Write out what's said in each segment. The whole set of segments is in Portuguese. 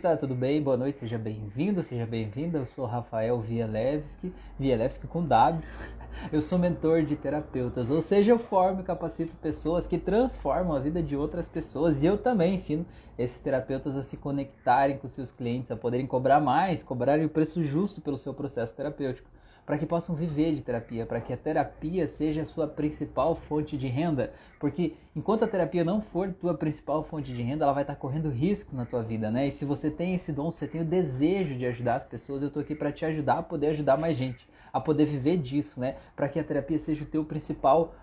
Tá, tudo bem? Boa noite, seja bem-vindo, seja bem-vinda. Eu sou Rafael Vielewski, Vielewski com W. Eu sou mentor de terapeutas, ou seja, eu formo e capacito pessoas que transformam a vida de outras pessoas e eu também ensino esses terapeutas a se conectarem com seus clientes, a poderem cobrar mais, cobrarem o preço justo pelo seu processo terapêutico para que possam viver de terapia, para que a terapia seja a sua principal fonte de renda, porque enquanto a terapia não for tua principal fonte de renda, ela vai estar correndo risco na tua vida, né? E se você tem esse dom, você tem o desejo de ajudar as pessoas, eu estou aqui para te ajudar a poder ajudar mais gente, a poder viver disso, né? Para que a terapia seja o teu principal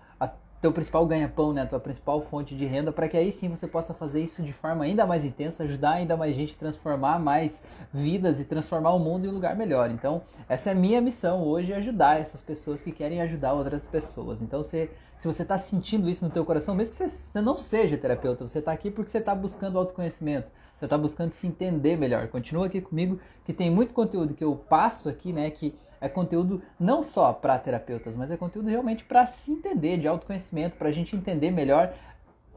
teu principal ganha-pão, né, tua principal fonte de renda, para que aí sim você possa fazer isso de forma ainda mais intensa, ajudar ainda mais gente, transformar mais vidas e transformar o mundo em um lugar melhor. Então, essa é minha missão hoje, ajudar essas pessoas que querem ajudar outras pessoas. Então, se, se você está sentindo isso no teu coração, mesmo que você, você não seja terapeuta, você está aqui porque você está buscando autoconhecimento, você está buscando se entender melhor. Continua aqui comigo, que tem muito conteúdo que eu passo aqui, né, que é conteúdo não só para terapeutas, mas é conteúdo realmente para se entender, de autoconhecimento, para a gente entender melhor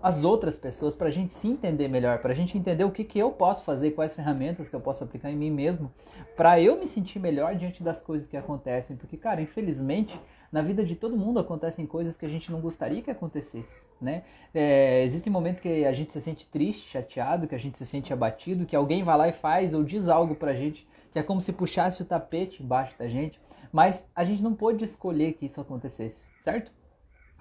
as outras pessoas, para a gente se entender melhor, para a gente entender o que, que eu posso fazer, quais ferramentas que eu posso aplicar em mim mesmo, para eu me sentir melhor diante das coisas que acontecem. Porque, cara, infelizmente, na vida de todo mundo acontecem coisas que a gente não gostaria que acontecesse, né? É, existem momentos que a gente se sente triste, chateado, que a gente se sente abatido, que alguém vai lá e faz ou diz algo pra gente que é como se puxasse o tapete embaixo da gente, mas a gente não pôde escolher que isso acontecesse, certo?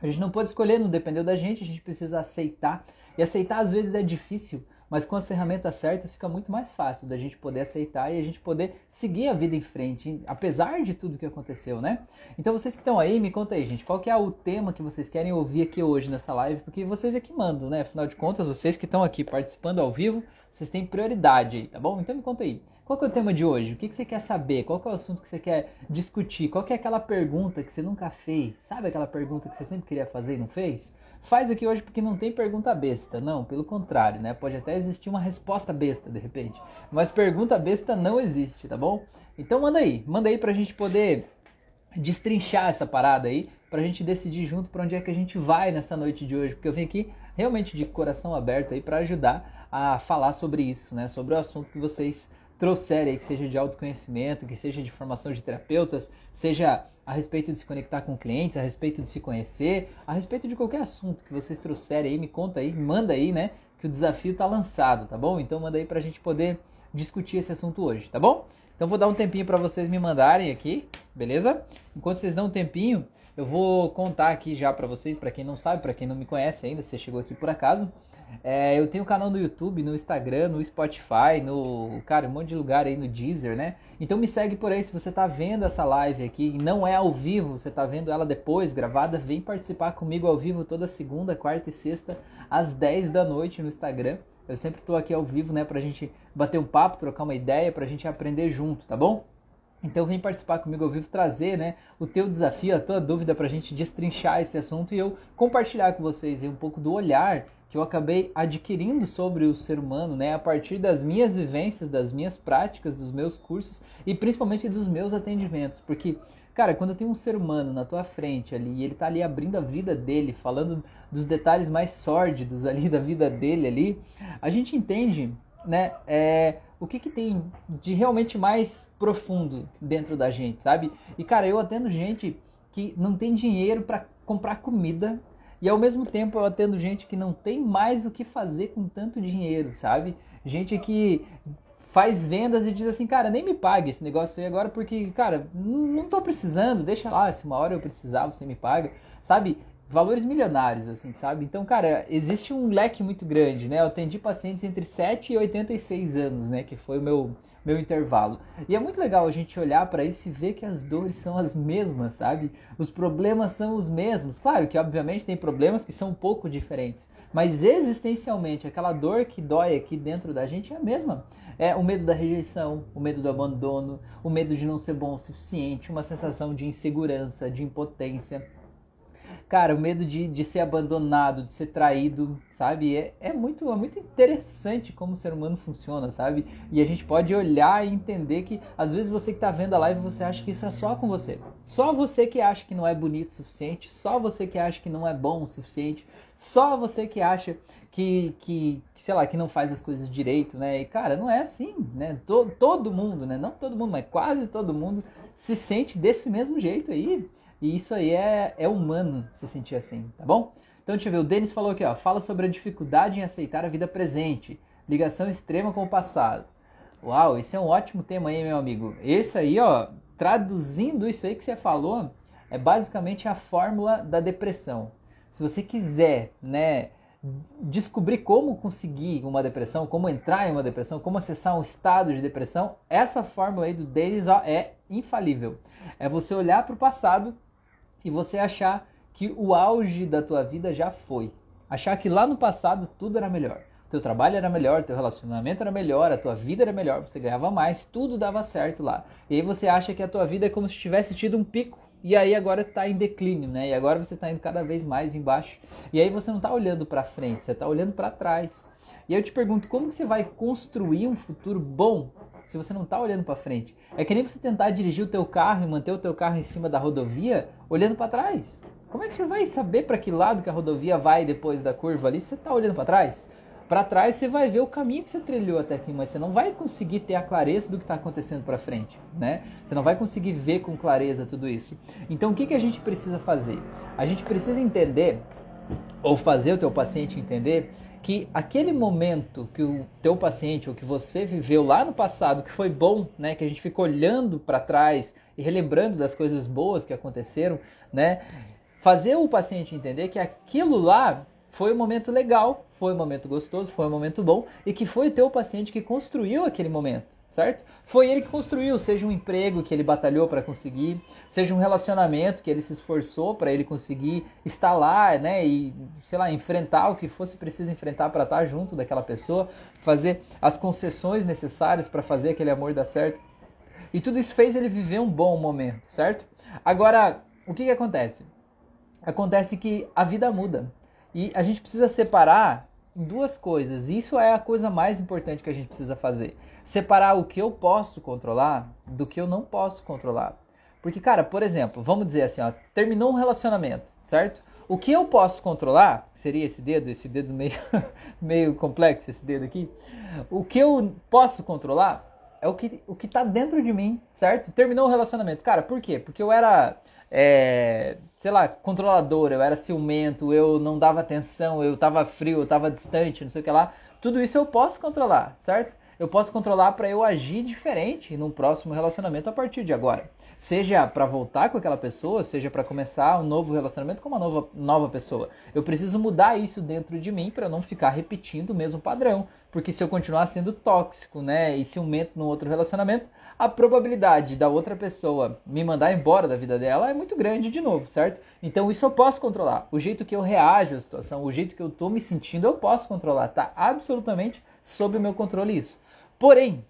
A gente não pode escolher, não dependeu da gente, a gente precisa aceitar. E aceitar às vezes é difícil, mas com as ferramentas certas fica muito mais fácil da gente poder aceitar e a gente poder seguir a vida em frente, apesar de tudo que aconteceu, né? Então vocês que estão aí, me conta aí, gente, qual que é o tema que vocês querem ouvir aqui hoje nessa live, porque vocês é que mandam, né? Afinal de contas, vocês que estão aqui participando ao vivo, vocês têm prioridade aí, tá bom? Então me conta aí. Qual que é o tema de hoje? O que, que você quer saber? Qual que é o assunto que você quer discutir? Qual que é aquela pergunta que você nunca fez? Sabe aquela pergunta que você sempre queria fazer e não fez? Faz aqui hoje porque não tem pergunta besta, não, pelo contrário, né? Pode até existir uma resposta besta de repente, mas pergunta besta não existe, tá bom? Então manda aí, manda aí pra gente poder destrinchar essa parada aí, pra gente decidir junto para onde é que a gente vai nessa noite de hoje, porque eu vim aqui realmente de coração aberto aí para ajudar a falar sobre isso, né? Sobre o assunto que vocês trouxerem, que seja de autoconhecimento, que seja de formação de terapeutas, seja a respeito de se conectar com clientes, a respeito de se conhecer, a respeito de qualquer assunto que vocês trouxerem aí, me conta aí, manda aí, né? Que o desafio está lançado, tá bom? Então manda aí para a gente poder discutir esse assunto hoje, tá bom? Então vou dar um tempinho para vocês me mandarem aqui, beleza? Enquanto vocês dão um tempinho, eu vou contar aqui já para vocês, para quem não sabe, para quem não me conhece ainda, você chegou aqui por acaso, é, eu tenho canal no YouTube, no Instagram, no Spotify, no. Cara, um monte de lugar aí no Deezer, né? Então me segue por aí. Se você tá vendo essa live aqui não é ao vivo, você tá vendo ela depois, gravada, vem participar comigo ao vivo toda segunda, quarta e sexta, às 10 da noite no Instagram. Eu sempre tô aqui ao vivo, né, pra gente bater um papo, trocar uma ideia, pra gente aprender junto, tá bom? Então vem participar comigo ao vivo, trazer né, o teu desafio, a tua dúvida para a gente destrinchar esse assunto e eu compartilhar com vocês um pouco do olhar que eu acabei adquirindo sobre o ser humano, né, a partir das minhas vivências, das minhas práticas, dos meus cursos e principalmente dos meus atendimentos, porque Cara, quando tem um ser humano na tua frente ali e ele tá ali abrindo a vida dele, falando dos detalhes mais sórdidos ali da vida dele ali, a gente entende, né, é, o que que tem de realmente mais profundo dentro da gente, sabe? E cara, eu atendo gente que não tem dinheiro para comprar comida e ao mesmo tempo eu atendo gente que não tem mais o que fazer com tanto dinheiro, sabe? Gente que faz vendas e diz assim, cara, nem me pague esse negócio aí agora porque, cara, não tô precisando, deixa lá, se uma hora eu precisar você me paga, sabe? Valores milionários, assim, sabe? Então, cara, existe um leque muito grande, né? Eu atendi pacientes entre 7 e 86 anos, né? Que foi o meu, meu intervalo. E é muito legal a gente olhar para isso e ver que as dores são as mesmas, sabe? Os problemas são os mesmos. Claro que, obviamente, tem problemas que são um pouco diferentes, mas existencialmente, aquela dor que dói aqui dentro da gente é a mesma. É o medo da rejeição, o medo do abandono, o medo de não ser bom o suficiente, uma sensação de insegurança, de impotência Cara, o medo de, de ser abandonado, de ser traído, sabe? É, é, muito, é muito interessante como o ser humano funciona, sabe? E a gente pode olhar e entender que às vezes você que está vendo a live, você acha que isso é só com você. Só você que acha que não é bonito o suficiente, só você que acha que não é bom o suficiente, só você que acha que, que, sei lá, que não faz as coisas direito, né? E cara, não é assim, né? Todo, todo mundo, né? Não todo mundo, mas quase todo mundo se sente desse mesmo jeito aí. E isso aí é, é humano se sentir assim, tá bom? Então deixa eu ver, o Denis falou aqui, ó, fala sobre a dificuldade em aceitar a vida presente, ligação extrema com o passado. Uau, esse é um ótimo tema aí, meu amigo. Esse aí, ó, traduzindo isso aí que você falou, é basicamente a fórmula da depressão. Se você quiser, né, descobrir como conseguir uma depressão, como entrar em uma depressão, como acessar um estado de depressão, essa fórmula aí do Denis ó, é infalível. É você olhar para o passado e você achar que o auge da tua vida já foi. Achar que lá no passado tudo era melhor. Teu trabalho era melhor, teu relacionamento era melhor, a tua vida era melhor, você ganhava mais, tudo dava certo lá. E aí você acha que a tua vida é como se tivesse tido um pico e aí agora está em declínio, né? E agora você está indo cada vez mais embaixo. E aí você não está olhando para frente, você está olhando para trás. E eu te pergunto, como que você vai construir um futuro bom se você não está olhando para frente? É que nem você tentar dirigir o teu carro e manter o teu carro em cima da rodovia olhando para trás. Como é que você vai saber para que lado que a rodovia vai depois da curva ali se você está olhando para trás? Para trás você vai ver o caminho que você trilhou até aqui, mas você não vai conseguir ter a clareza do que está acontecendo para frente, né? Você não vai conseguir ver com clareza tudo isso. Então o que, que a gente precisa fazer? A gente precisa entender ou fazer o teu paciente entender que aquele momento que o teu paciente ou que você viveu lá no passado, que foi bom, né, que a gente fica olhando para trás e relembrando das coisas boas que aconteceram, né, fazer o paciente entender que aquilo lá foi um momento legal, foi um momento gostoso, foi um momento bom e que foi o teu paciente que construiu aquele momento certo? Foi ele que construiu, seja um emprego que ele batalhou para conseguir, seja um relacionamento que ele se esforçou para ele conseguir lá, né, e sei lá, enfrentar o que fosse preciso enfrentar para estar junto daquela pessoa, fazer as concessões necessárias para fazer aquele amor dar certo. E tudo isso fez ele viver um bom momento, certo? Agora, o que, que acontece? Acontece que a vida muda. E a gente precisa separar duas coisas. Isso é a coisa mais importante que a gente precisa fazer separar o que eu posso controlar do que eu não posso controlar. Porque, cara, por exemplo, vamos dizer assim, ó, terminou um relacionamento, certo? O que eu posso controlar, seria esse dedo, esse dedo meio, meio complexo, esse dedo aqui. O que eu posso controlar é o que o que tá dentro de mim, certo? Terminou o relacionamento. Cara, por quê? Porque eu era, é, sei lá, controlador, eu era ciumento, eu não dava atenção, eu tava frio, eu tava distante, não sei o que lá. Tudo isso eu posso controlar, certo? Eu posso controlar para eu agir diferente num próximo relacionamento a partir de agora. Seja para voltar com aquela pessoa, seja para começar um novo relacionamento com uma nova, nova pessoa. Eu preciso mudar isso dentro de mim para não ficar repetindo o mesmo padrão. Porque se eu continuar sendo tóxico né, e ciumento no outro relacionamento, a probabilidade da outra pessoa me mandar embora da vida dela é muito grande de novo, certo? Então isso eu posso controlar. O jeito que eu reajo à situação, o jeito que eu estou me sentindo, eu posso controlar. Tá absolutamente sob o meu controle isso. Porém,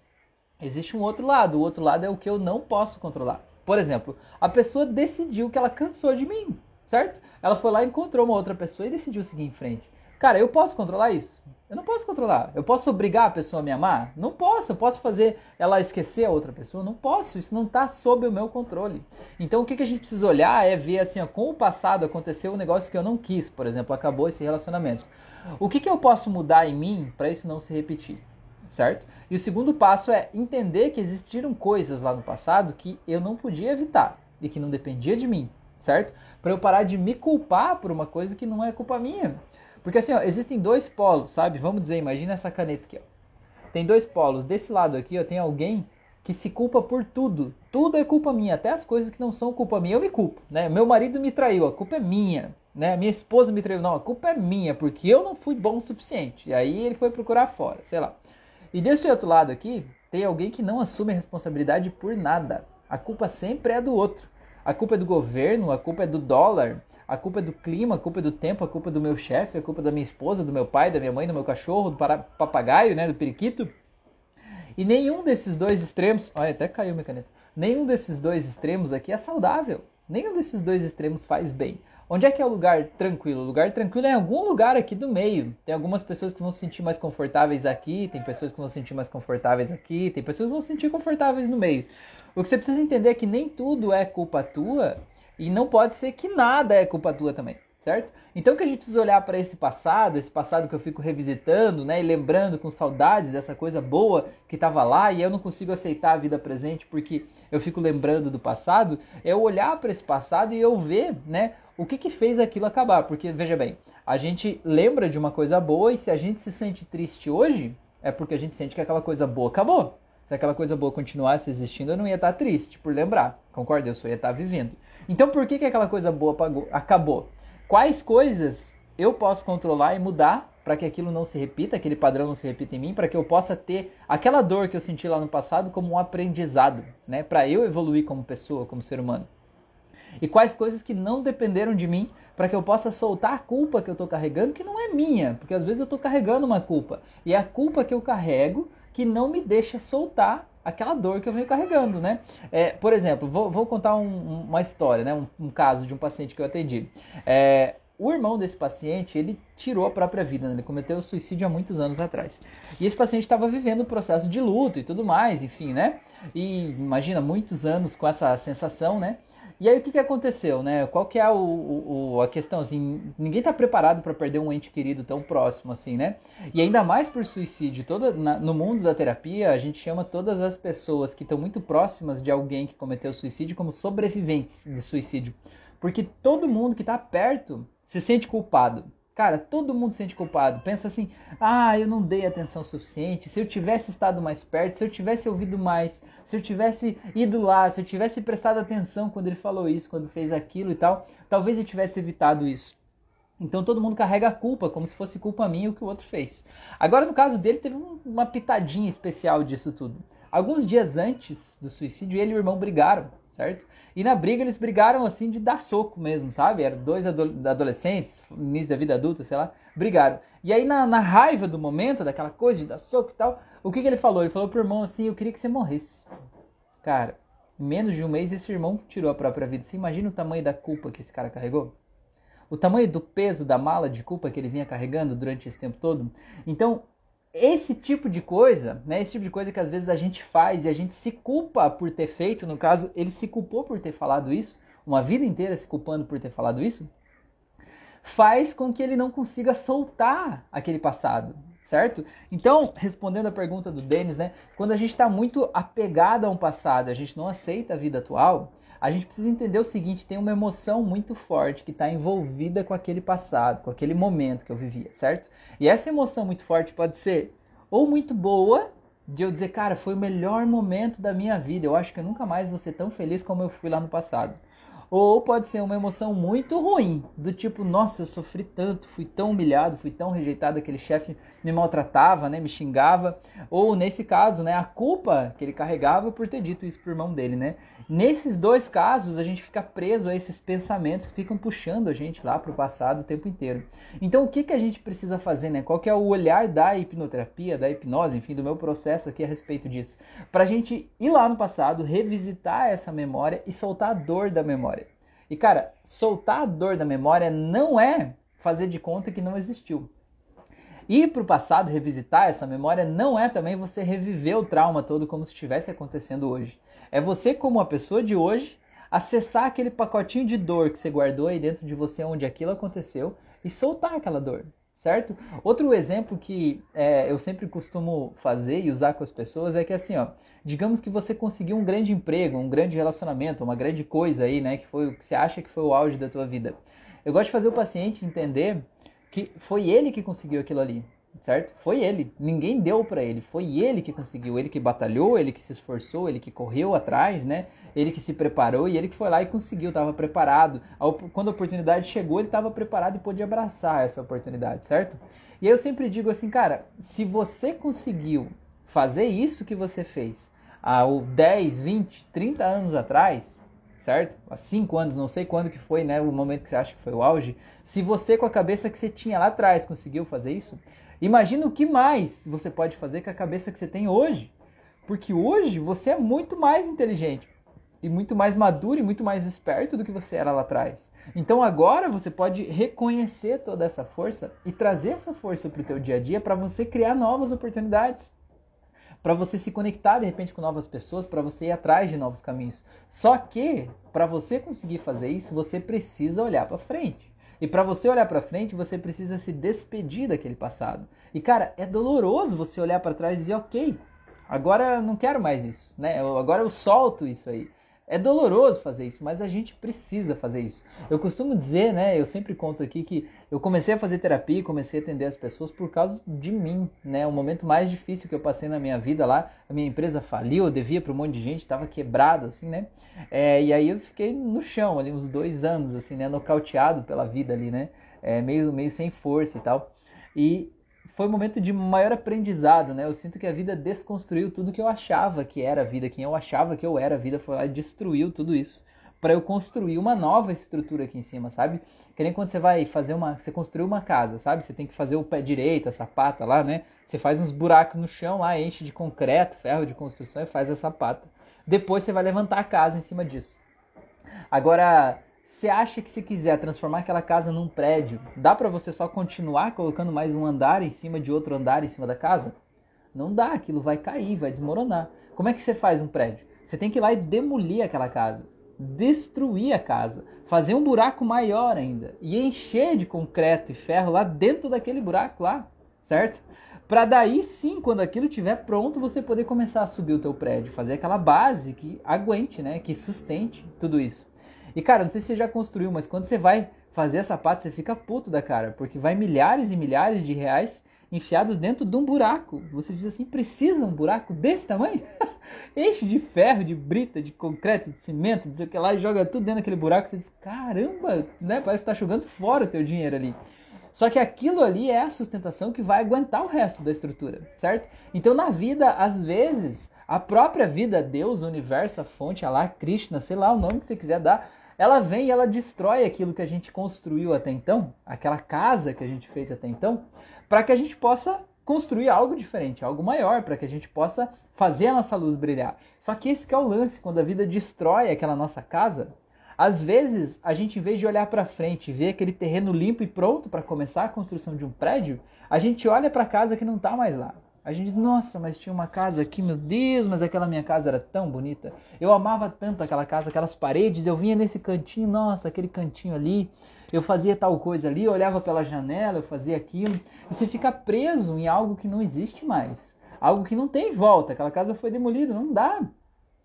existe um outro lado. O outro lado é o que eu não posso controlar. Por exemplo, a pessoa decidiu que ela cansou de mim, certo? Ela foi lá, encontrou uma outra pessoa e decidiu seguir em frente. Cara, eu posso controlar isso? Eu não posso controlar. Eu posso obrigar a pessoa a me amar? Não posso. Eu posso fazer ela esquecer a outra pessoa? Não posso. Isso não está sob o meu controle. Então o que, que a gente precisa olhar é ver assim, ó, com o passado aconteceu um negócio que eu não quis. Por exemplo, acabou esse relacionamento. O que, que eu posso mudar em mim para isso não se repetir? certo? E o segundo passo é entender que existiram coisas lá no passado que eu não podia evitar e que não dependia de mim, certo? Para eu parar de me culpar por uma coisa que não é culpa minha. Porque assim, ó, existem dois polos, sabe? Vamos dizer, imagina essa caneta aqui, ó. Tem dois polos. Desse lado aqui, ó, tem alguém que se culpa por tudo. Tudo é culpa minha, até as coisas que não são culpa minha, eu me culpo, né? Meu marido me traiu, a culpa é minha, né? Minha esposa me traiu, não, a culpa é minha, porque eu não fui bom o suficiente. E aí ele foi procurar fora, sei lá. E desse outro lado aqui, tem alguém que não assume a responsabilidade por nada. A culpa sempre é do outro. A culpa é do governo, a culpa é do dólar, a culpa é do clima, a culpa é do tempo, a culpa é do meu chefe, a culpa é da minha esposa, do meu pai, da minha mãe, do meu cachorro, do papagaio, né, do periquito. E nenhum desses dois extremos, olha, até caiu minha caneta. Nenhum desses dois extremos aqui é saudável. Nenhum desses dois extremos faz bem. Onde é que é o lugar tranquilo? O lugar tranquilo é em algum lugar aqui do meio. Tem algumas pessoas que vão se sentir mais confortáveis aqui, tem pessoas que vão se sentir mais confortáveis aqui, tem pessoas que vão se sentir confortáveis no meio. O que você precisa entender é que nem tudo é culpa tua e não pode ser que nada é culpa tua também certo? Então que a gente precisa olhar para esse passado, esse passado que eu fico revisitando, né, e lembrando com saudades dessa coisa boa que estava lá e eu não consigo aceitar a vida presente porque eu fico lembrando do passado, é olhar para esse passado e eu ver, né, o que que fez aquilo acabar, porque veja bem, a gente lembra de uma coisa boa e se a gente se sente triste hoje, é porque a gente sente que aquela coisa boa acabou. Se aquela coisa boa continuasse existindo, eu não ia estar triste por lembrar, concorda? Eu só ia estar vivendo. Então por que, que aquela coisa boa acabou? Quais coisas eu posso controlar e mudar para que aquilo não se repita, aquele padrão não se repita em mim, para que eu possa ter aquela dor que eu senti lá no passado como um aprendizado, né, para eu evoluir como pessoa, como ser humano. E quais coisas que não dependeram de mim para que eu possa soltar a culpa que eu estou carregando, que não é minha, porque às vezes eu estou carregando uma culpa e é a culpa que eu carrego que não me deixa soltar aquela dor que eu venho carregando, né? É, por exemplo, vou, vou contar um, uma história, né? Um, um, caso de um paciente que eu atendi. É, o irmão desse paciente, ele tirou a própria vida, né? ele cometeu suicídio há muitos anos atrás. E esse paciente estava vivendo um processo de luto e tudo mais, enfim, né? E imagina, muitos anos com essa sensação, né? E aí o que, que aconteceu, né? Qual que é o, o a questão, assim, ninguém está preparado para perder um ente querido tão próximo, assim, né? E ainda mais por suicídio, toda, na, no mundo da terapia, a gente chama todas as pessoas que estão muito próximas de alguém que cometeu suicídio como sobreviventes de suicídio. Porque todo mundo que está perto se sente culpado. Cara, todo mundo se sente culpado. Pensa assim: ah, eu não dei atenção suficiente. Se eu tivesse estado mais perto, se eu tivesse ouvido mais, se eu tivesse ido lá, se eu tivesse prestado atenção quando ele falou isso, quando fez aquilo e tal, talvez eu tivesse evitado isso. Então todo mundo carrega a culpa, como se fosse culpa minha o que o outro fez. Agora, no caso dele, teve uma pitadinha especial disso tudo. Alguns dias antes do suicídio, ele e o irmão brigaram, certo? E na briga eles brigaram assim de dar soco mesmo, sabe? Eram dois adolescentes, início da vida adulta, sei lá, brigaram. E aí na, na, raiva do momento, daquela coisa de dar soco e tal, o que, que ele falou? Ele falou pro irmão assim, eu queria que você morresse. Cara, em menos de um mês esse irmão tirou a própria vida. Você imagina o tamanho da culpa que esse cara carregou? O tamanho do peso da mala de culpa que ele vinha carregando durante esse tempo todo? Então, esse tipo de coisa, né, esse tipo de coisa que às vezes a gente faz e a gente se culpa por ter feito, no caso, ele se culpou por ter falado isso, uma vida inteira se culpando por ter falado isso, faz com que ele não consiga soltar aquele passado, certo? Então, respondendo a pergunta do Denis, né, quando a gente está muito apegado a um passado, a gente não aceita a vida atual, a gente precisa entender o seguinte: tem uma emoção muito forte que está envolvida com aquele passado, com aquele momento que eu vivia, certo? E essa emoção muito forte pode ser ou muito boa, de eu dizer, cara, foi o melhor momento da minha vida, eu acho que eu nunca mais vou ser tão feliz como eu fui lá no passado. Ou pode ser uma emoção muito ruim, do tipo, nossa, eu sofri tanto, fui tão humilhado, fui tão rejeitado, aquele chefe me maltratava, né, me xingava. Ou nesse caso, né, a culpa que ele carregava por ter dito isso pro irmão dele, né? Nesses dois casos, a gente fica preso a esses pensamentos que ficam puxando a gente lá pro passado o tempo inteiro. Então, o que que a gente precisa fazer, né? Qual que é o olhar da hipnoterapia, da hipnose, enfim, do meu processo aqui a respeito disso? Pra gente ir lá no passado, revisitar essa memória e soltar a dor da memória. E cara, soltar a dor da memória não é fazer de conta que não existiu. Ir para o passado, revisitar essa memória, não é também você reviver o trauma todo como se estivesse acontecendo hoje. É você, como a pessoa de hoje, acessar aquele pacotinho de dor que você guardou aí dentro de você onde aquilo aconteceu e soltar aquela dor certo? Outro exemplo que é, eu sempre costumo fazer e usar com as pessoas é que assim, ó, digamos que você conseguiu um grande emprego, um grande relacionamento, uma grande coisa aí, né, que foi o que você acha que foi o auge da tua vida. Eu gosto de fazer o paciente entender que foi ele que conseguiu aquilo ali certo? Foi ele. Ninguém deu para ele. Foi ele que conseguiu. Ele que batalhou, ele que se esforçou, ele que correu atrás, né? Ele que se preparou e ele que foi lá e conseguiu, estava preparado. Quando a oportunidade chegou, ele estava preparado e pôde abraçar essa oportunidade, certo? E eu sempre digo assim, cara, se você conseguiu fazer isso que você fez há 10, 20, 30 anos atrás, certo? Há 5 anos, não sei quando que foi, né, o momento que você acha que foi o auge. Se você com a cabeça que você tinha lá atrás conseguiu fazer isso, Imagina o que mais você pode fazer com a cabeça que você tem hoje. Porque hoje você é muito mais inteligente. e muito mais maduro e muito mais esperto do que você era lá atrás. Então agora você pode reconhecer toda essa força e trazer essa força para o teu dia a dia para você criar novas oportunidades para você se conectar de repente com novas pessoas, para você ir atrás de novos caminhos. Só que para você conseguir fazer isso, você precisa olhar para frente. E para você olhar para frente, você precisa se despedir daquele passado. E cara, é doloroso você olhar para trás e dizer, ok, agora eu não quero mais isso, né? Agora eu solto isso aí. É doloroso fazer isso, mas a gente precisa fazer isso. Eu costumo dizer, né? Eu sempre conto aqui que eu comecei a fazer terapia, comecei a atender as pessoas por causa de mim, né? O momento mais difícil que eu passei na minha vida lá, a minha empresa faliu, eu devia para um monte de gente, estava quebrado, assim, né? É, e aí eu fiquei no chão ali uns dois anos, assim, né? Nocauteado pela vida ali, né? É, meio, meio sem força e tal. E foi um momento de maior aprendizado, né? Eu sinto que a vida desconstruiu tudo que eu achava que era a vida, quem eu achava que eu era a vida foi lá e destruiu tudo isso para eu construir uma nova estrutura aqui em cima, sabe? Que nem quando você vai fazer uma, você construiu uma casa, sabe? Você tem que fazer o pé direito, a sapata lá, né? Você faz uns buracos no chão lá, enche de concreto, ferro de construção e faz a sapata. Depois você vai levantar a casa em cima disso. Agora, você acha que se quiser transformar aquela casa num prédio, dá para você só continuar colocando mais um andar em cima de outro andar em cima da casa? Não dá, aquilo vai cair, vai desmoronar. Como é que você faz um prédio? Você tem que ir lá e demolir aquela casa, destruir a casa, fazer um buraco maior ainda e encher de concreto e ferro lá dentro daquele buraco lá, certo? Para daí sim, quando aquilo estiver pronto, você poder começar a subir o teu prédio, fazer aquela base que aguente, né, que sustente tudo isso. E cara, não sei se você já construiu, mas quando você vai fazer essa pata, você fica puto da cara, porque vai milhares e milhares de reais enfiados dentro de um buraco. Você diz assim: precisa um buraco desse tamanho? Enche de ferro, de brita, de concreto, de cimento, de sei o que lá, e joga tudo dentro daquele buraco. Você diz: caramba, né? Parece que está jogando fora o teu dinheiro ali. Só que aquilo ali é a sustentação que vai aguentar o resto da estrutura, certo? Então na vida, às vezes, a própria vida, Deus, o universo, a fonte, Allah, Krishna, sei lá o nome que você quiser dar, ela vem e ela destrói aquilo que a gente construiu até então, aquela casa que a gente fez até então, para que a gente possa construir algo diferente, algo maior, para que a gente possa fazer a nossa luz brilhar. Só que esse que é o lance, quando a vida destrói aquela nossa casa, às vezes a gente, em vez de olhar para frente e ver aquele terreno limpo e pronto para começar a construção de um prédio, a gente olha para a casa que não está mais lá. A gente diz, nossa, mas tinha uma casa aqui, meu Deus, mas aquela minha casa era tão bonita. Eu amava tanto aquela casa, aquelas paredes, eu vinha nesse cantinho, nossa, aquele cantinho ali, eu fazia tal coisa ali, eu olhava pela janela, eu fazia aquilo. E você fica preso em algo que não existe mais. Algo que não tem volta, aquela casa foi demolida, não dá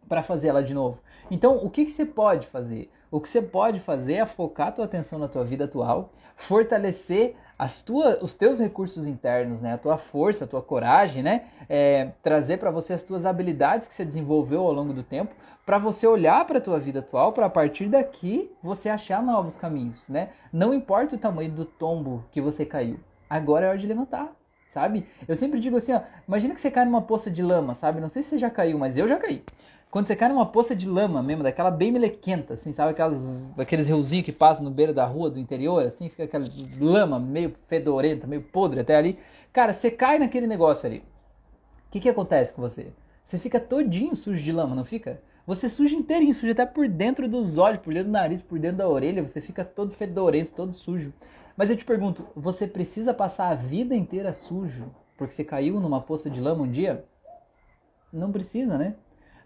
para fazer ela de novo. Então, o que, que você pode fazer? O que você pode fazer é focar a tua atenção na tua vida atual, fortalecer as tua, os teus recursos internos, né? a tua força, a tua coragem, né? É, trazer para você as tuas habilidades que você desenvolveu ao longo do tempo, para você olhar para a tua vida atual, para a partir daqui você achar novos caminhos, né? Não importa o tamanho do tombo que você caiu, agora é hora de levantar, sabe? Eu sempre digo assim, ó, imagina que você cai numa poça de lama, sabe? Não sei se você já caiu, mas eu já caí. Quando você cai numa poça de lama mesmo, daquela bem melequenta, assim, sabe? Aquelas, aqueles riozinhos que passam no beiro da rua do interior, assim, fica aquela lama meio fedorenta, meio podre até ali. Cara, você cai naquele negócio ali. O que, que acontece com você? Você fica todinho sujo de lama, não fica? Você suja inteirinho, suja até por dentro dos olhos, por dentro do nariz, por dentro da orelha, você fica todo fedorento, todo sujo. Mas eu te pergunto, você precisa passar a vida inteira sujo porque você caiu numa poça de lama um dia? Não precisa, né?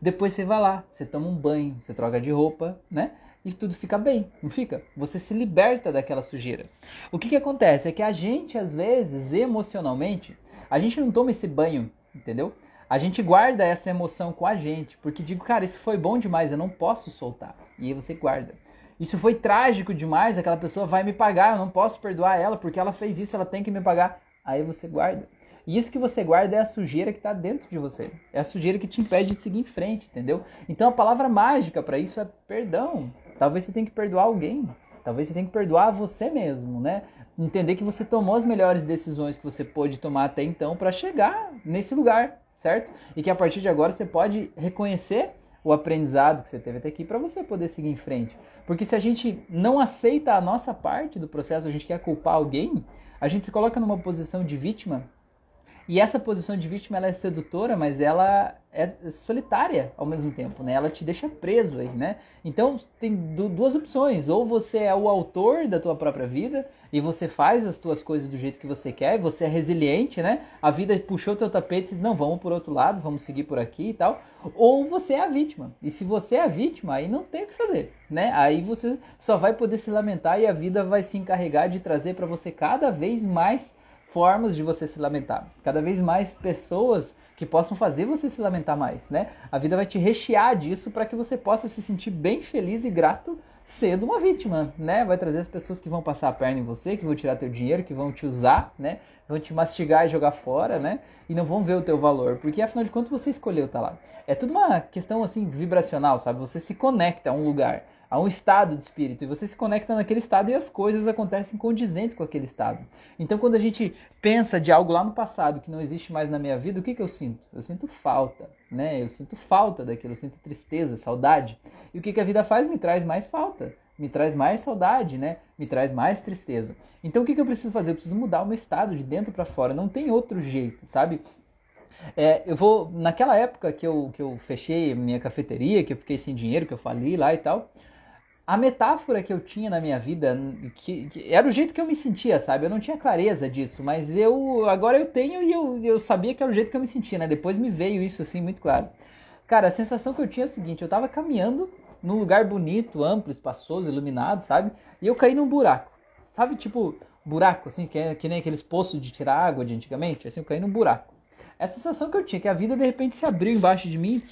Depois você vai lá, você toma um banho, você troca de roupa, né? E tudo fica bem, não fica? Você se liberta daquela sujeira. O que, que acontece é que a gente, às vezes, emocionalmente, a gente não toma esse banho, entendeu? A gente guarda essa emoção com a gente, porque digo, cara, isso foi bom demais, eu não posso soltar. E aí você guarda. Isso foi trágico demais, aquela pessoa vai me pagar, eu não posso perdoar ela porque ela fez isso, ela tem que me pagar. Aí você guarda. E isso que você guarda é a sujeira que está dentro de você. É a sujeira que te impede de seguir em frente, entendeu? Então a palavra mágica para isso é perdão. Talvez você tenha que perdoar alguém. Talvez você tenha que perdoar você mesmo, né? Entender que você tomou as melhores decisões que você pôde tomar até então para chegar nesse lugar, certo? E que a partir de agora você pode reconhecer o aprendizado que você teve até aqui para você poder seguir em frente. Porque se a gente não aceita a nossa parte do processo, a gente quer culpar alguém, a gente se coloca numa posição de vítima e essa posição de vítima ela é sedutora, mas ela é solitária ao mesmo tempo, né? Ela te deixa preso aí, né? Então tem duas opções: ou você é o autor da tua própria vida e você faz as tuas coisas do jeito que você quer, você é resiliente, né? A vida puxou teu tapete e diz: não, vamos por outro lado, vamos seguir por aqui e tal. Ou você é a vítima. E se você é a vítima, aí não tem o que fazer, né? Aí você só vai poder se lamentar e a vida vai se encarregar de trazer para você cada vez mais formas de você se lamentar, cada vez mais pessoas que possam fazer você se lamentar mais, né? A vida vai te rechear disso para que você possa se sentir bem feliz e grato sendo uma vítima, né? Vai trazer as pessoas que vão passar a perna em você, que vão tirar teu dinheiro, que vão te usar, né? Vão te mastigar e jogar fora, né? E não vão ver o teu valor, porque afinal de contas você escolheu estar tá lá. É tudo uma questão assim vibracional, sabe? Você se conecta a um lugar a um estado de espírito e você se conecta naquele estado e as coisas acontecem condizentes com aquele estado. Então, quando a gente pensa de algo lá no passado que não existe mais na minha vida, o que, que eu sinto? Eu sinto falta, né? Eu sinto falta daquilo, eu sinto tristeza, saudade. E o que, que a vida faz? Me traz mais falta, me traz mais saudade, né? Me traz mais tristeza. Então, o que, que eu preciso fazer? Eu preciso mudar o meu estado de dentro para fora. Não tem outro jeito, sabe? É, eu vou naquela época que eu, que eu fechei minha cafeteria, que eu fiquei sem dinheiro, que eu fali lá e tal a metáfora que eu tinha na minha vida, que, que, era o jeito que eu me sentia, sabe? Eu não tinha clareza disso, mas eu agora eu tenho e eu, eu sabia que era o jeito que eu me sentia, né? Depois me veio isso assim muito claro. Cara, a sensação que eu tinha é a seguinte: eu tava caminhando num lugar bonito, amplo, espaçoso, iluminado, sabe? E eu caí num buraco, sabe? Tipo, buraco, assim, que, é, que nem aqueles poços de tirar água de antigamente, assim, eu caí num buraco. Essa sensação que eu tinha, que a vida de repente se abriu embaixo de mim,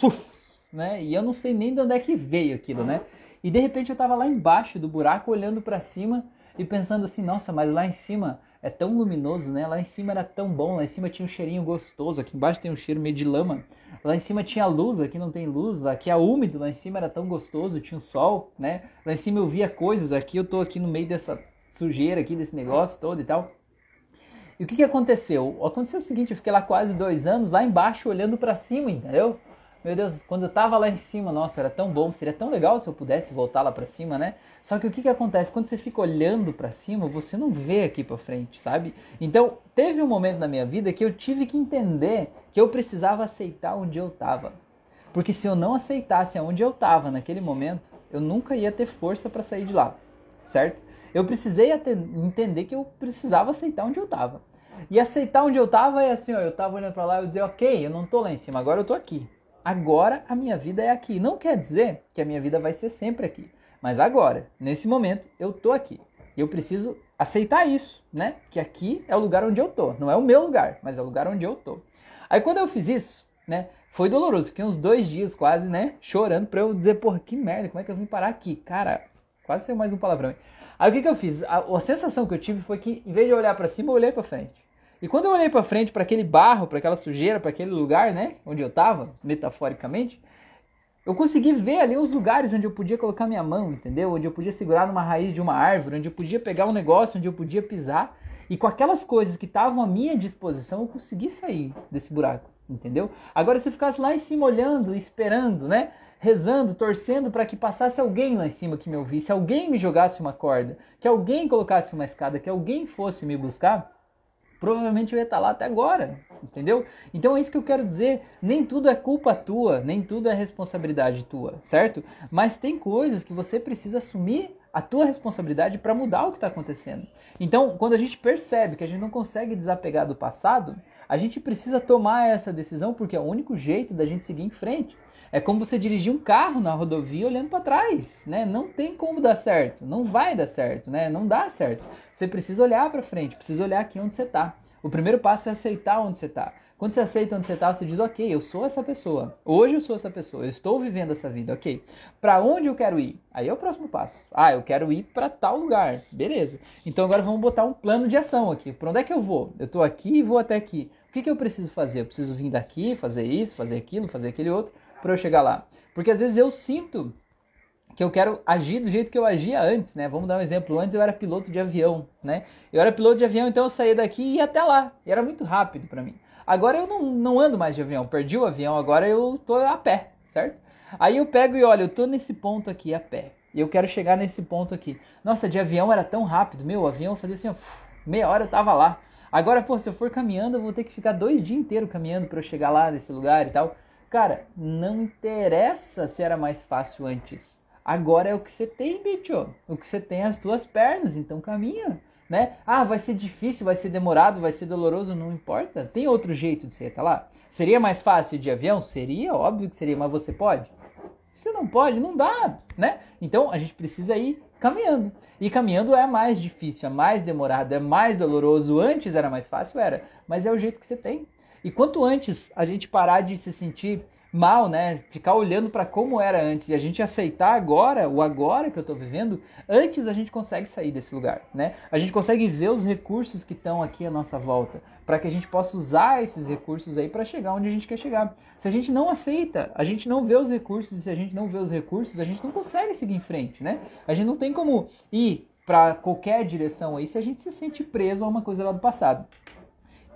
né? E eu não sei nem de onde é que veio aquilo, né? E de repente eu estava lá embaixo do buraco olhando para cima e pensando assim, nossa, mas lá em cima é tão luminoso, né? Lá em cima era tão bom, lá em cima tinha um cheirinho gostoso, aqui embaixo tem um cheiro meio de lama. Lá em cima tinha luz, aqui não tem luz, aqui é úmido, lá em cima era tão gostoso, tinha o um sol, né? Lá em cima eu via coisas, aqui eu tô aqui no meio dessa sujeira aqui, desse negócio todo e tal. E o que, que aconteceu? Aconteceu o seguinte, eu fiquei lá quase dois anos, lá embaixo olhando para cima, entendeu? Meu Deus, quando eu tava lá em cima, nossa, era tão bom, seria tão legal se eu pudesse voltar lá para cima, né? Só que o que que acontece? Quando você fica olhando para cima, você não vê aqui para frente, sabe? Então, teve um momento na minha vida que eu tive que entender que eu precisava aceitar onde eu tava. Porque se eu não aceitasse aonde eu tava naquele momento, eu nunca ia ter força para sair de lá, certo? Eu precisei entender que eu precisava aceitar onde eu tava. E aceitar onde eu tava é assim, ó, eu tava olhando para lá e eu dizer, ok, eu não tô lá em cima, agora eu tô aqui agora a minha vida é aqui. Não quer dizer que a minha vida vai ser sempre aqui, mas agora, nesse momento, eu tô aqui. E eu preciso aceitar isso, né? Que aqui é o lugar onde eu tô. Não é o meu lugar, mas é o lugar onde eu tô. Aí quando eu fiz isso, né? Foi doloroso. Fiquei uns dois dias quase, né? Chorando pra eu dizer, porra, que merda, como é que eu vim parar aqui? Cara, quase saiu mais um palavrão. Aí o que, que eu fiz? A, a sensação que eu tive foi que, em vez de olhar para cima, eu olhei para frente. E quando eu olhei para frente, para aquele barro, para aquela sujeira, para aquele lugar, né, onde eu estava, metaforicamente, eu consegui ver ali os lugares onde eu podia colocar minha mão, entendeu? Onde eu podia segurar numa raiz de uma árvore, onde eu podia pegar um negócio, onde eu podia pisar. E com aquelas coisas que estavam à minha disposição, eu consegui sair desse buraco, entendeu? Agora, se eu ficasse lá em cima olhando, esperando, né? Rezando, torcendo para que passasse alguém lá em cima que me ouvisse, alguém me jogasse uma corda, que alguém colocasse uma escada, que alguém fosse me buscar, provavelmente eu ia estar lá até agora, entendeu? Então é isso que eu quero dizer. Nem tudo é culpa tua, nem tudo é responsabilidade tua, certo? Mas tem coisas que você precisa assumir a tua responsabilidade para mudar o que está acontecendo. Então, quando a gente percebe que a gente não consegue desapegar do passado, a gente precisa tomar essa decisão porque é o único jeito da gente seguir em frente. É como você dirigir um carro na rodovia olhando para trás, né? Não tem como dar certo, não vai dar certo, né? Não dá certo. Você precisa olhar para frente, precisa olhar aqui onde você está. O primeiro passo é aceitar onde você está. Quando você aceita onde você está, você diz, ok, eu sou essa pessoa. Hoje eu sou essa pessoa, eu estou vivendo essa vida, ok. Para onde eu quero ir? Aí é o próximo passo. Ah, eu quero ir para tal lugar. Beleza. Então agora vamos botar um plano de ação aqui. Para onde é que eu vou? Eu estou aqui e vou até aqui. O que, que eu preciso fazer? Eu preciso vir daqui, fazer isso, fazer aquilo, fazer aquele outro para eu chegar lá. Porque às vezes eu sinto que eu quero agir do jeito que eu agia antes, né? Vamos dar um exemplo. Antes eu era piloto de avião, né? Eu era piloto de avião, então eu saía daqui e ia até lá. E era muito rápido para mim. Agora eu não, não ando mais de avião, perdi o avião, agora eu tô a pé, certo? Aí eu pego e olho, eu tô nesse ponto aqui a pé. E eu quero chegar nesse ponto aqui. Nossa, de avião era tão rápido. Meu, o avião fazia assim, ó, meia hora eu tava lá. Agora, pô, se eu for caminhando, eu vou ter que ficar dois dias inteiros caminhando para eu chegar lá nesse lugar e tal. Cara, não interessa se era mais fácil antes. Agora é o que você tem, bicho. O que você tem é as duas pernas, então caminha, né? Ah, vai ser difícil, vai ser demorado, vai ser doloroso, não importa. Tem outro jeito de você estar lá? Seria mais fácil de avião? Seria, óbvio que seria, mas você pode? Você não pode, não dá, né? Então a gente precisa ir caminhando. E caminhando é mais difícil, é mais demorado, é mais doloroso. Antes era mais fácil, era, mas é o jeito que você tem. E quanto antes a gente parar de se sentir mal, né? Ficar olhando para como era antes e a gente aceitar agora, o agora que eu estou vivendo, antes a gente consegue sair desse lugar, né? A gente consegue ver os recursos que estão aqui à nossa volta, para que a gente possa usar esses recursos aí para chegar onde a gente quer chegar. Se a gente não aceita, a gente não vê os recursos, e se a gente não vê os recursos, a gente não consegue seguir em frente, né? A gente não tem como ir para qualquer direção aí se a gente se sente preso a uma coisa lá do passado.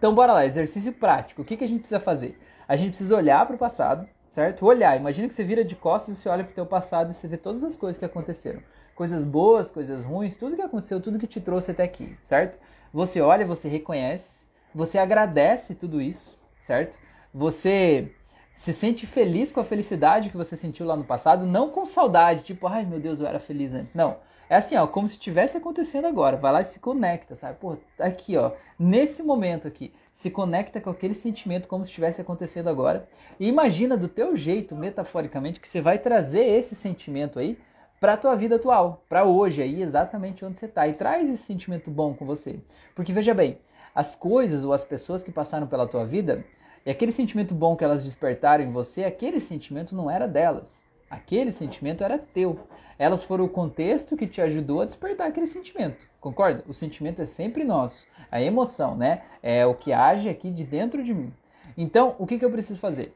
Então bora lá, exercício prático. O que, que a gente precisa fazer? A gente precisa olhar para o passado, certo? Olhar. Imagina que você vira de costas e você olha para o teu passado e você vê todas as coisas que aconteceram. Coisas boas, coisas ruins, tudo que aconteceu, tudo que te trouxe até aqui, certo? Você olha, você reconhece, você agradece tudo isso, certo? Você se sente feliz com a felicidade que você sentiu lá no passado, não com saudade, tipo, ai meu Deus, eu era feliz antes. Não. É assim, ó, como se estivesse acontecendo agora. Vai lá e se conecta, sabe? Pô, tá aqui, ó, nesse momento aqui, se conecta com aquele sentimento como se estivesse acontecendo agora. E imagina do teu jeito, metaforicamente, que você vai trazer esse sentimento aí para tua vida atual, para hoje aí, exatamente onde você está. E traz esse sentimento bom com você. Porque veja bem, as coisas ou as pessoas que passaram pela tua vida, e aquele sentimento bom que elas despertaram em você, aquele sentimento não era delas. Aquele sentimento era teu. Elas foram o contexto que te ajudou a despertar aquele sentimento. Concorda? O sentimento é sempre nosso. A emoção, né? É o que age aqui de dentro de mim. Então, o que, que eu preciso fazer?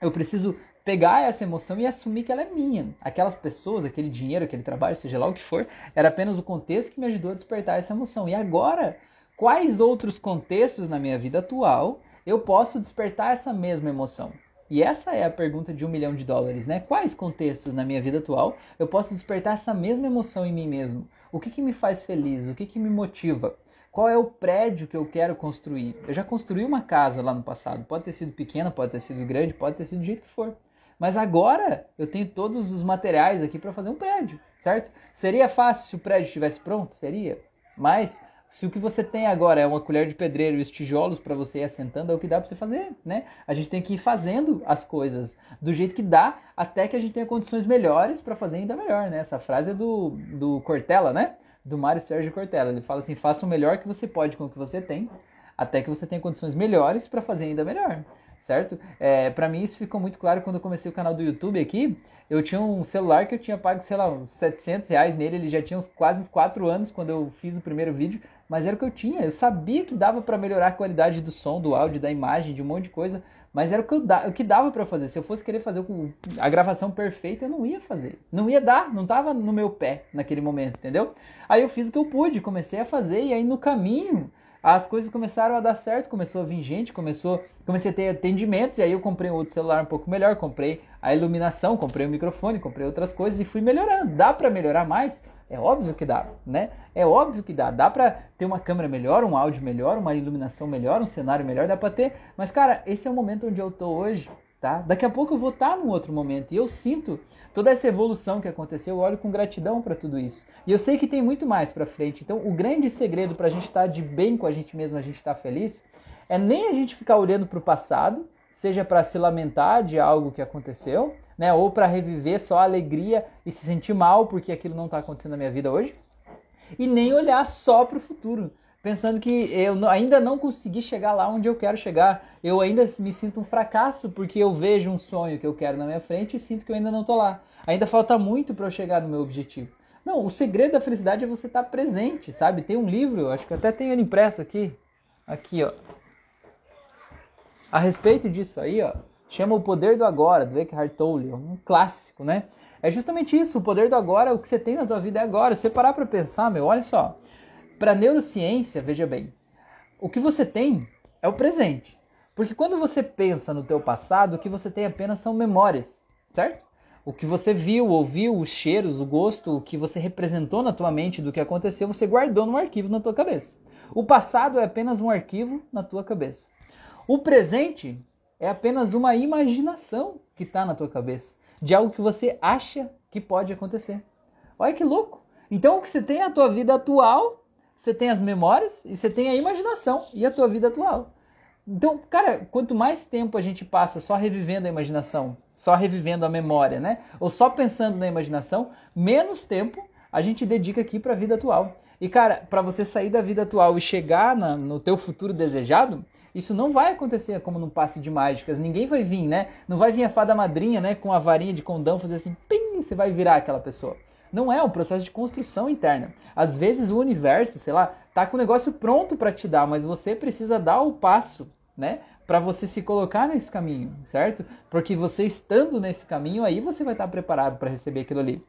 Eu preciso pegar essa emoção e assumir que ela é minha. Aquelas pessoas, aquele dinheiro, aquele trabalho, seja lá o que for, era apenas o contexto que me ajudou a despertar essa emoção. E agora, quais outros contextos na minha vida atual eu posso despertar essa mesma emoção? E essa é a pergunta de um milhão de dólares, né? Quais contextos na minha vida atual eu posso despertar essa mesma emoção em mim mesmo? O que, que me faz feliz? O que, que me motiva? Qual é o prédio que eu quero construir? Eu já construí uma casa lá no passado. Pode ter sido pequena, pode ter sido grande, pode ter sido do jeito que for. Mas agora eu tenho todos os materiais aqui para fazer um prédio, certo? Seria fácil se o prédio estivesse pronto? Seria. Mas se o que você tem agora é uma colher de pedreiro e os tijolos para você ir assentando, é o que dá para você fazer, né? A gente tem que ir fazendo as coisas do jeito que dá, até que a gente tenha condições melhores para fazer ainda melhor, né? Essa frase é do, do Cortella, né? Do Mário Sérgio Cortella. Ele fala assim: faça o melhor que você pode com o que você tem, até que você tenha condições melhores para fazer ainda melhor certo? É, para mim isso ficou muito claro quando eu comecei o canal do YouTube aqui. Eu tinha um celular que eu tinha pago, sei lá, 700 reais nele, ele já tinha uns, quase uns 4 anos quando eu fiz o primeiro vídeo, mas era o que eu tinha. Eu sabia que dava para melhorar a qualidade do som, do áudio, da imagem, de um monte de coisa, mas era o que, eu da, o que dava para fazer. Se eu fosse querer fazer a gravação perfeita, eu não ia fazer. Não ia dar, não tava no meu pé naquele momento, entendeu? Aí eu fiz o que eu pude, comecei a fazer e aí no caminho as coisas começaram a dar certo, começou a vir gente, começou, comecei a ter atendimentos, e aí eu comprei um outro celular um pouco melhor, comprei a iluminação, comprei o microfone, comprei outras coisas e fui melhorando. Dá para melhorar mais? É óbvio que dá, né? É óbvio que dá. Dá pra ter uma câmera melhor, um áudio melhor, uma iluminação melhor, um cenário melhor, dá pra ter. Mas, cara, esse é o momento onde eu tô hoje, tá? Daqui a pouco eu vou estar tá num outro momento e eu sinto toda essa evolução que aconteceu, eu olho com gratidão para tudo isso. E eu sei que tem muito mais para frente. Então, o grande segredo para a gente estar tá de bem com a gente mesmo, a gente estar tá feliz, é nem a gente ficar olhando para o passado, seja para se lamentar de algo que aconteceu, né, ou para reviver só a alegria e se sentir mal porque aquilo não está acontecendo na minha vida hoje, e nem olhar só para o futuro pensando que eu ainda não consegui chegar lá onde eu quero chegar. Eu ainda me sinto um fracasso porque eu vejo um sonho que eu quero na minha frente e sinto que eu ainda não estou lá. Ainda falta muito para eu chegar no meu objetivo. Não, o segredo da felicidade é você estar tá presente, sabe? Tem um livro, acho que até tenho ele impresso aqui, aqui, ó. A respeito disso aí, ó, chama O Poder do Agora, do Eckhart Tolle, um clássico, né? É justamente isso, o poder do agora, o que você tem na tua vida é agora. Se você parar para pensar, meu, olha só, para neurociência, veja bem, o que você tem é o presente. Porque quando você pensa no teu passado, o que você tem apenas são memórias, certo? O que você viu, ouviu, os cheiros, o gosto, o que você representou na tua mente do que aconteceu, você guardou num arquivo na tua cabeça. O passado é apenas um arquivo na tua cabeça. O presente é apenas uma imaginação que está na tua cabeça de algo que você acha que pode acontecer. Olha que louco! Então o que você tem é a tua vida atual, você tem as memórias e você tem a imaginação e a tua vida atual. Então, cara, quanto mais tempo a gente passa só revivendo a imaginação, só revivendo a memória, né? Ou só pensando na imaginação, menos tempo a gente dedica aqui para a vida atual. E cara, para você sair da vida atual e chegar na, no teu futuro desejado, isso não vai acontecer como num passe de mágicas. Ninguém vai vir, né? Não vai vir a fada madrinha, né, com a varinha de condão fazer assim, pim, você vai virar aquela pessoa. Não é um processo de construção interna. Às vezes o universo, sei lá, tá com o negócio pronto para te dar, mas você precisa dar o passo, né? Para você se colocar nesse caminho, certo? Porque você estando nesse caminho, aí você vai estar preparado para receber aquilo ali.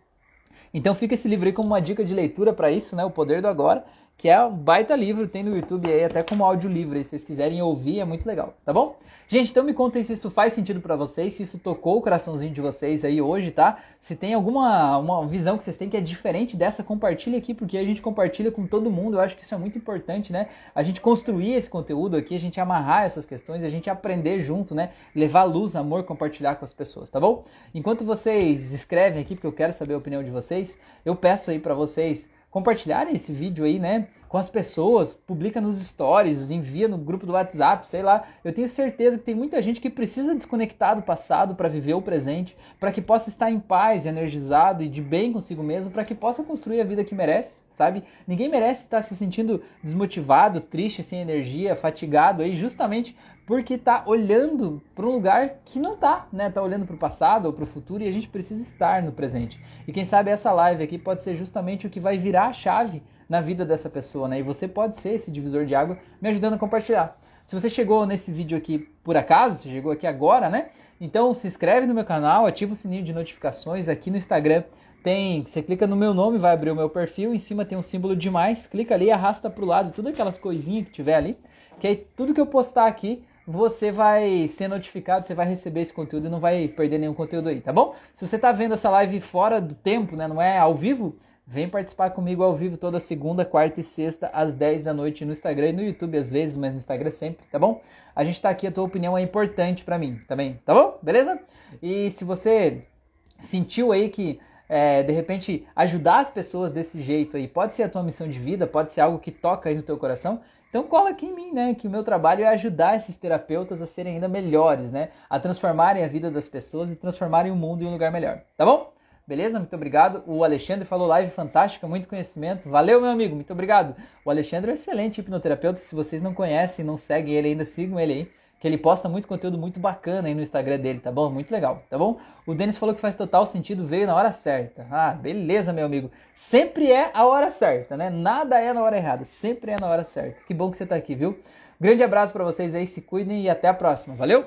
Então fica esse livro aí como uma dica de leitura para isso, né? O Poder do Agora que é um baita livro, tem no YouTube aí até como áudio livre, se vocês quiserem ouvir, é muito legal, tá bom? Gente, então me contem se isso faz sentido para vocês, se isso tocou o coraçãozinho de vocês aí hoje, tá? Se tem alguma uma visão que vocês têm que é diferente dessa, compartilha aqui, porque a gente compartilha com todo mundo, eu acho que isso é muito importante, né? A gente construir esse conteúdo aqui, a gente amarrar essas questões, a gente aprender junto, né? Levar luz, amor, compartilhar com as pessoas, tá bom? Enquanto vocês escrevem aqui, porque eu quero saber a opinião de vocês, eu peço aí para vocês compartilharem esse vídeo aí, né? Com as pessoas, publica nos stories, envia no grupo do WhatsApp, sei lá. Eu tenho certeza que tem muita gente que precisa desconectar do passado para viver o presente, para que possa estar em paz, energizado e de bem consigo mesmo, para que possa construir a vida que merece, sabe? Ninguém merece estar se sentindo desmotivado, triste, sem energia, fatigado aí, justamente porque está olhando para um lugar que não está, né? Está olhando para o passado ou para o futuro e a gente precisa estar no presente. E quem sabe essa live aqui pode ser justamente o que vai virar a chave na vida dessa pessoa, né? E você pode ser esse divisor de água me ajudando a compartilhar. Se você chegou nesse vídeo aqui por acaso, você chegou aqui agora, né? Então se inscreve no meu canal, ativa o sininho de notificações aqui no Instagram. Tem, você clica no meu nome, vai abrir o meu perfil, em cima tem um símbolo de mais, clica ali, arrasta para o lado, tudo aquelas coisinhas que tiver ali, que aí tudo que eu postar aqui você vai ser notificado, você vai receber esse conteúdo e não vai perder nenhum conteúdo aí, tá bom? Se você está vendo essa live fora do tempo, né, não é ao vivo, vem participar comigo ao vivo toda segunda, quarta e sexta às 10 da noite no Instagram e no YouTube às vezes, mas no Instagram sempre, tá bom? A gente está aqui, a tua opinião é importante para mim também, tá bom? Beleza? E se você sentiu aí que é, de repente ajudar as pessoas desse jeito aí pode ser a tua missão de vida, pode ser algo que toca aí no teu coração, então cola aqui em mim, né? Que o meu trabalho é ajudar esses terapeutas a serem ainda melhores, né? A transformarem a vida das pessoas e transformarem o mundo em um lugar melhor. Tá bom? Beleza? Muito obrigado. O Alexandre falou live fantástica, muito conhecimento. Valeu, meu amigo. Muito obrigado. O Alexandre é um excelente hipnoterapeuta. Se vocês não conhecem, não seguem ele ainda, sigam ele aí que ele posta muito conteúdo muito bacana aí no Instagram dele, tá bom? Muito legal, tá bom? O Denis falou que faz total sentido, veio na hora certa. Ah, beleza, meu amigo. Sempre é a hora certa, né? Nada é na hora errada, sempre é na hora certa. Que bom que você tá aqui, viu? Grande abraço para vocês aí, se cuidem e até a próxima. Valeu?